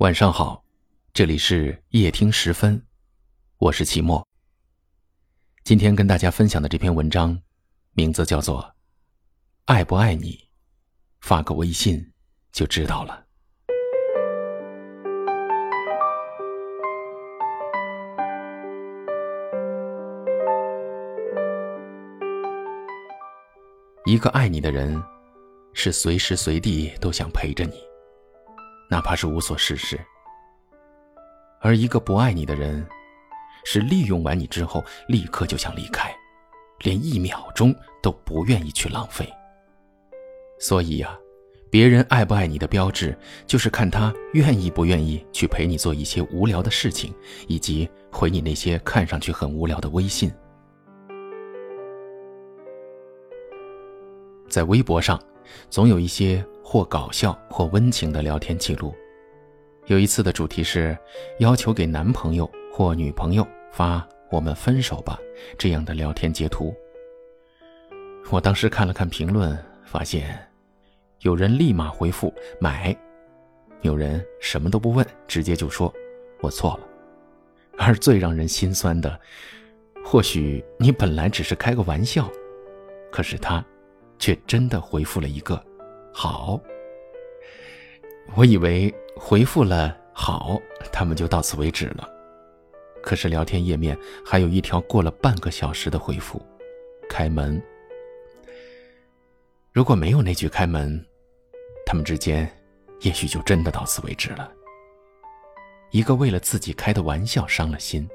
晚上好，这里是夜听十分，我是齐墨。今天跟大家分享的这篇文章，名字叫做《爱不爱你》，发个微信就知道了。一个爱你的人，是随时随地都想陪着你。哪怕是无所事事，而一个不爱你的人，是利用完你之后立刻就想离开，连一秒钟都不愿意去浪费。所以呀，别人爱不爱你的标志，就是看他愿意不愿意去陪你做一些无聊的事情，以及回你那些看上去很无聊的微信。在微博上。总有一些或搞笑或温情的聊天记录。有一次的主题是要求给男朋友或女朋友发“我们分手吧”这样的聊天截图。我当时看了看评论，发现有人立马回复“买”，有人什么都不问，直接就说“我错了”。而最让人心酸的，或许你本来只是开个玩笑，可是他。却真的回复了一个“好”。我以为回复了“好”，他们就到此为止了。可是聊天页面还有一条过了半个小时的回复：“开门。”如果没有那句“开门”，他们之间也许就真的到此为止了。一个为了自己开的玩笑伤了心，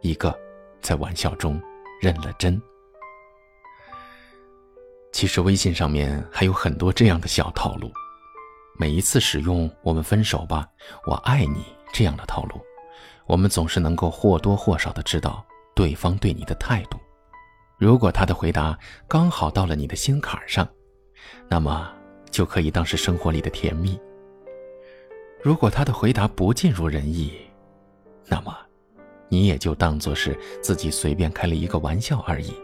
一个在玩笑中认了真。其实微信上面还有很多这样的小套路，每一次使用“我们分手吧，我爱你”这样的套路，我们总是能够或多或少的知道对方对你的态度。如果他的回答刚好到了你的心坎上，那么就可以当是生活里的甜蜜；如果他的回答不尽如人意，那么你也就当做是自己随便开了一个玩笑而已。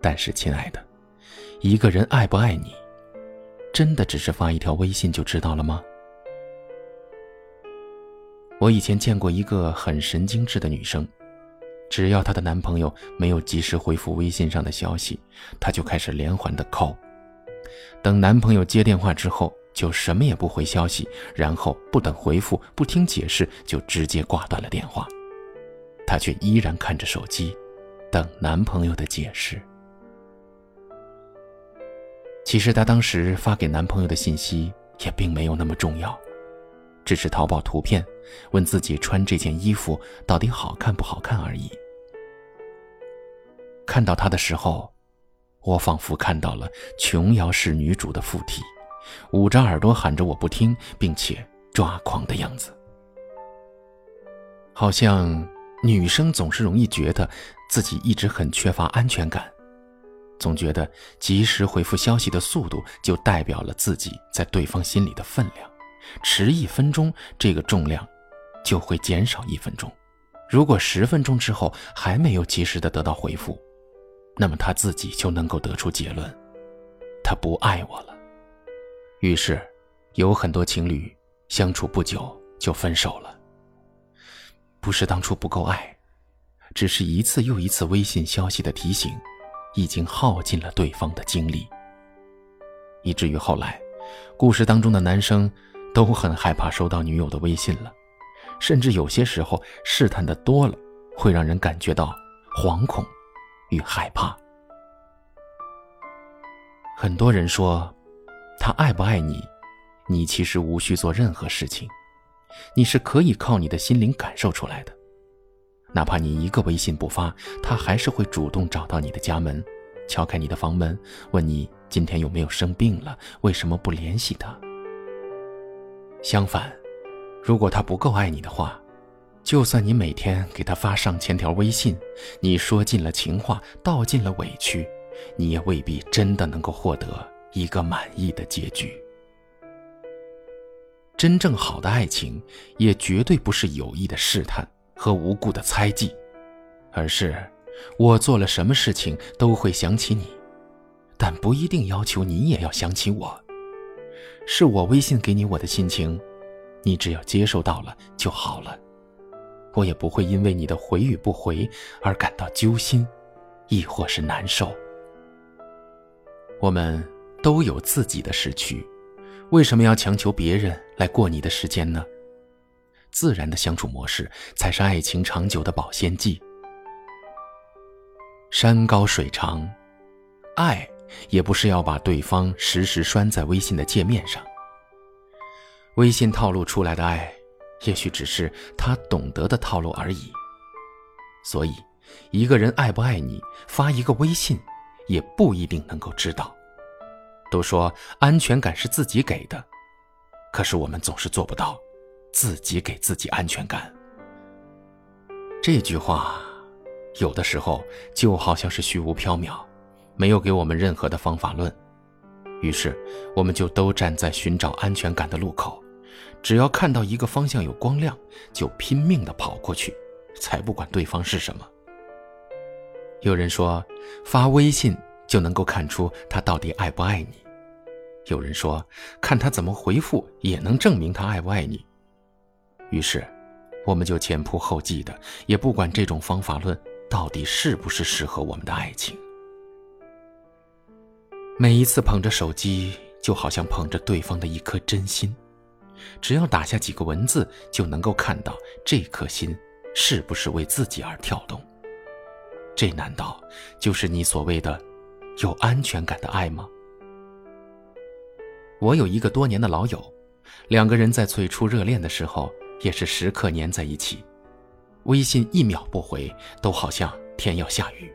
但是，亲爱的。一个人爱不爱你，真的只是发一条微信就知道了吗？我以前见过一个很神经质的女生，只要她的男朋友没有及时回复微信上的消息，她就开始连环的 call。等男朋友接电话之后，就什么也不回消息，然后不等回复、不听解释，就直接挂断了电话。她却依然看着手机，等男朋友的解释。其实她当时发给男朋友的信息也并没有那么重要，只是淘宝图片，问自己穿这件衣服到底好看不好看而已。看到她的时候，我仿佛看到了琼瑶式女主的附体，捂着耳朵喊着我不听，并且抓狂的样子。好像女生总是容易觉得自己一直很缺乏安全感。总觉得及时回复消息的速度就代表了自己在对方心里的分量，迟一分钟，这个重量就会减少一分钟。如果十分钟之后还没有及时的得到回复，那么他自己就能够得出结论：他不爱我了。于是，有很多情侣相处不久就分手了。不是当初不够爱，只是一次又一次微信消息的提醒。已经耗尽了对方的精力，以至于后来，故事当中的男生都很害怕收到女友的微信了，甚至有些时候试探的多了，会让人感觉到惶恐与害怕。很多人说，他爱不爱你，你其实无需做任何事情，你是可以靠你的心灵感受出来的。哪怕你一个微信不发，他还是会主动找到你的家门，敲开你的房门，问你今天有没有生病了，为什么不联系他。相反，如果他不够爱你的话，就算你每天给他发上千条微信，你说尽了情话，道尽了委屈，你也未必真的能够获得一个满意的结局。真正好的爱情，也绝对不是有意的试探。和无故的猜忌，而是我做了什么事情都会想起你，但不一定要求你也要想起我。是我微信给你我的心情，你只要接受到了就好了。我也不会因为你的回与不回而感到揪心，亦或是难受。我们都有自己的时区，为什么要强求别人来过你的时间呢？自然的相处模式才是爱情长久的保鲜剂。山高水长，爱也不是要把对方时时拴在微信的界面上。微信套路出来的爱。也许只是他懂得的套路而已。所以，一个人爱不爱你，发一个微信，也不一定能够知道。都说安全感是自己给的，可是我们总是做不到自己给自己安全感。这句话，有的时候就好像是虚无缥缈，没有给我们任何的方法论。于是，我们就都站在寻找安全感的路口。只要看到一个方向有光亮，就拼命的跑过去，才不管对方是什么。有人说，发微信就能够看出他到底爱不爱你；有人说，看他怎么回复也能证明他爱不爱你。于是，我们就前仆后继的，也不管这种方法论到底是不是适合我们的爱情。每一次捧着手机，就好像捧着对方的一颗真心。只要打下几个文字，就能够看到这颗心是不是为自己而跳动。这难道就是你所谓的有安全感的爱吗？我有一个多年的老友，两个人在最初热恋的时候也是时刻粘在一起，微信一秒不回都好像天要下雨。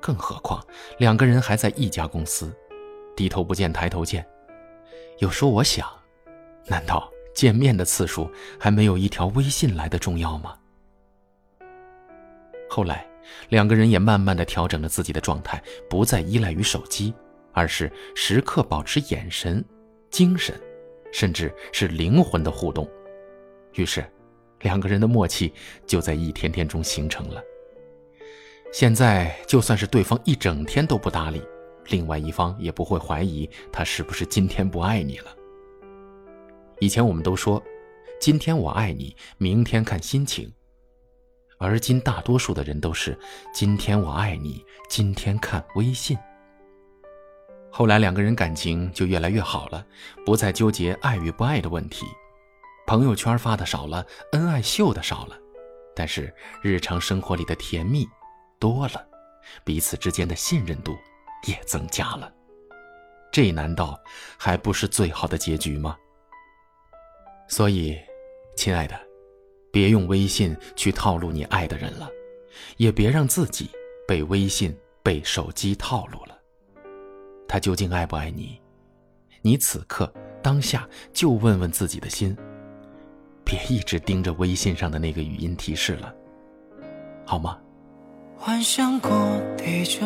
更何况两个人还在一家公司，低头不见抬头见。有时候我想。难道见面的次数还没有一条微信来的重要吗？后来，两个人也慢慢的调整了自己的状态，不再依赖于手机，而是时刻保持眼神、精神，甚至是灵魂的互动。于是，两个人的默契就在一天天中形成了。现在，就算是对方一整天都不搭理，另外一方也不会怀疑他是不是今天不爱你了。以前我们都说，今天我爱你，明天看心情。而今大多数的人都是，今天我爱你，今天看微信。后来两个人感情就越来越好了，不再纠结爱与不爱的问题，朋友圈发的少了，恩爱秀的少了，但是日常生活里的甜蜜多了，彼此之间的信任度也增加了。这难道还不是最好的结局吗？所以，亲爱的，别用微信去套路你爱的人了，也别让自己被微信、被手机套路了。他究竟爱不爱你？你此刻当下就问问自己的心，别一直盯着微信上的那个语音提示了，好吗？幻想过地久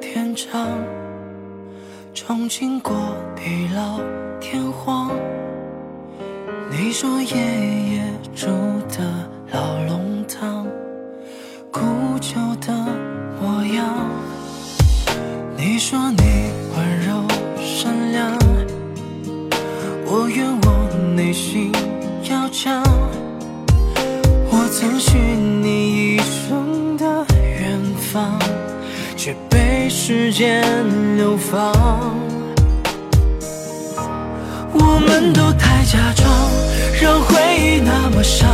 天长，憧憬过地老天荒。你说爷爷住的老龙塘，古旧的模样。你说你温柔善良，我愿我内心要强。我曾许你一生的远方，却被时间流放。我们都太假装。让回忆那么伤，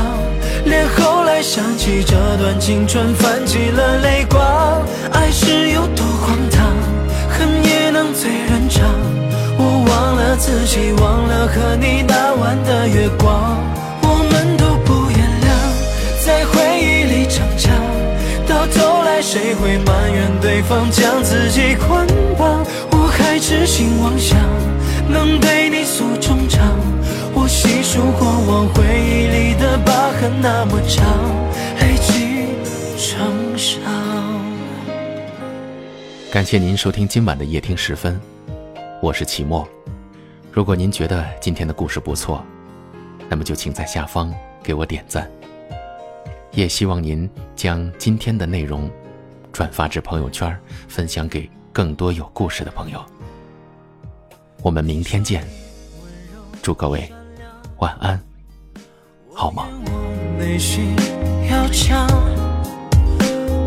连后来想起这段青春，泛起了泪光。爱是有多荒唐，恨也能醉人肠。自己，忘了和你那晚的月光。我们都不原谅，在回忆里逞强，到头来谁会埋怨对方将自己捆绑？我还痴心妄想，能对你诉衷肠。我细数过往回忆里的疤痕那么长，累积成伤。感谢您收听今晚的夜听时分，我是齐墨。如果您觉得今天的故事不错，那么就请在下方给我点赞。也希望您将今天的内容转发至朋友圈，分享给更多有故事的朋友。我们明天见，祝各位。晚安，好吗？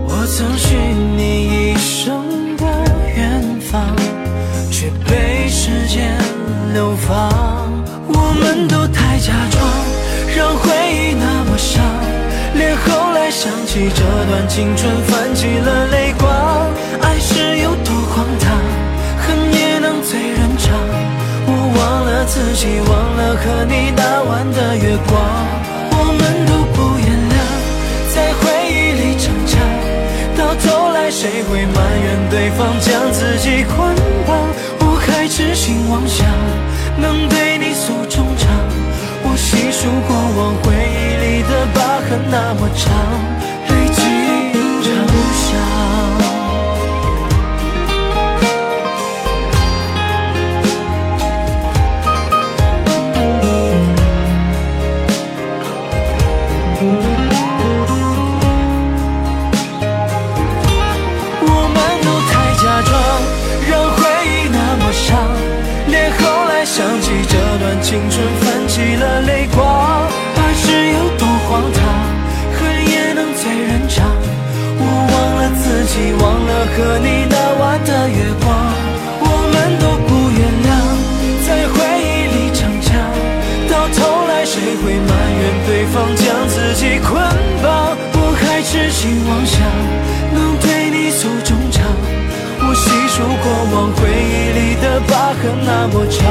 我曾许你一生的远方，却被时间流放。我们都太假装，让回忆那么伤，连后来想起这段青春，泛起了泪光。爱是有多荒唐，恨也能醉人肠。我忘了自己，忘了和你那晚的月光。我们都不原谅，在回忆里逞强，到头来谁会埋怨对方将自己捆绑？想能对你诉衷肠，我细数过往回忆里的疤痕那么长，和你那晚的月光。我们都不原谅，在回忆里逞强，到头来谁会埋怨对方将自己捆绑？我还痴心妄想能对你诉衷肠，我细数过往回忆里的疤痕那么长，